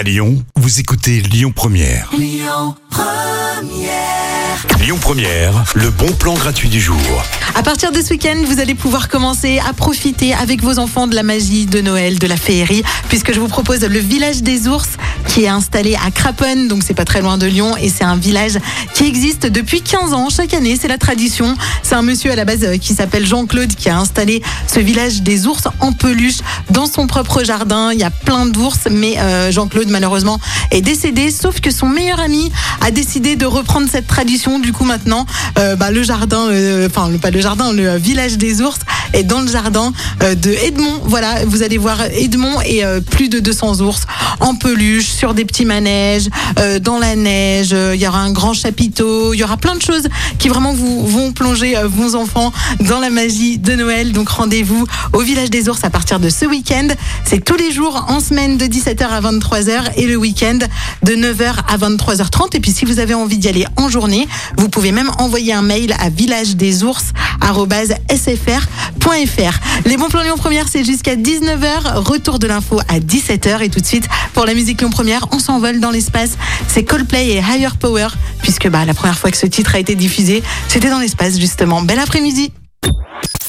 À Lyon, vous écoutez Lyon Première. Lyon Première. le bon plan gratuit du jour. À partir de ce week-end, vous allez pouvoir commencer à profiter avec vos enfants de la magie de Noël, de la féerie, puisque je vous propose le village des ours qui est installé à Craponne, donc c'est pas très loin de Lyon, et c'est un village qui existe depuis 15 ans. Chaque année, c'est la tradition. C'est un monsieur à la base euh, qui s'appelle Jean-Claude qui a installé ce village des ours en peluche dans son propre jardin. Il y a plein d'ours, mais euh, Jean-Claude malheureusement est décédé, sauf que son meilleur ami a décidé de reprendre cette tradition. Du coup maintenant, euh, bah, le jardin, enfin pas le jardin, le village des ours est dans le jardin de Edmond. Voilà, vous allez voir Edmond et plus de 200 ours en peluche sur des petits manèges, euh, dans la neige. Euh, il y aura un grand chapiteau. Il y aura plein de choses qui vraiment vous vont plonger euh, vos enfants dans la magie de Noël. Donc rendez-vous au village des ours à partir de ce week-end. C'est tous les jours en semaine de 17h à 23h et le week-end de 9h à 23h30. Et puis si vous avez envie d'y aller en journée, vous pouvez même envoyer un mail à village des ours sfr.fr. Les bons plans Lyon Première, c'est jusqu'à 19h. Retour de l'info à 17h. Et tout de suite, pour la musique Lyon Première, on s'envole dans l'espace. C'est Coldplay et Higher Power, puisque bah, la première fois que ce titre a été diffusé, c'était dans l'espace, justement. Bel après-midi.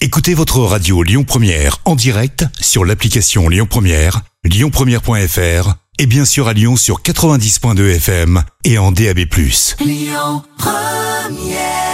Écoutez votre radio Lyon Première en direct sur l'application Lyon Première, lyonpremière.fr et bien sûr à Lyon sur 90.2 FM et en DAB+. Lyon Première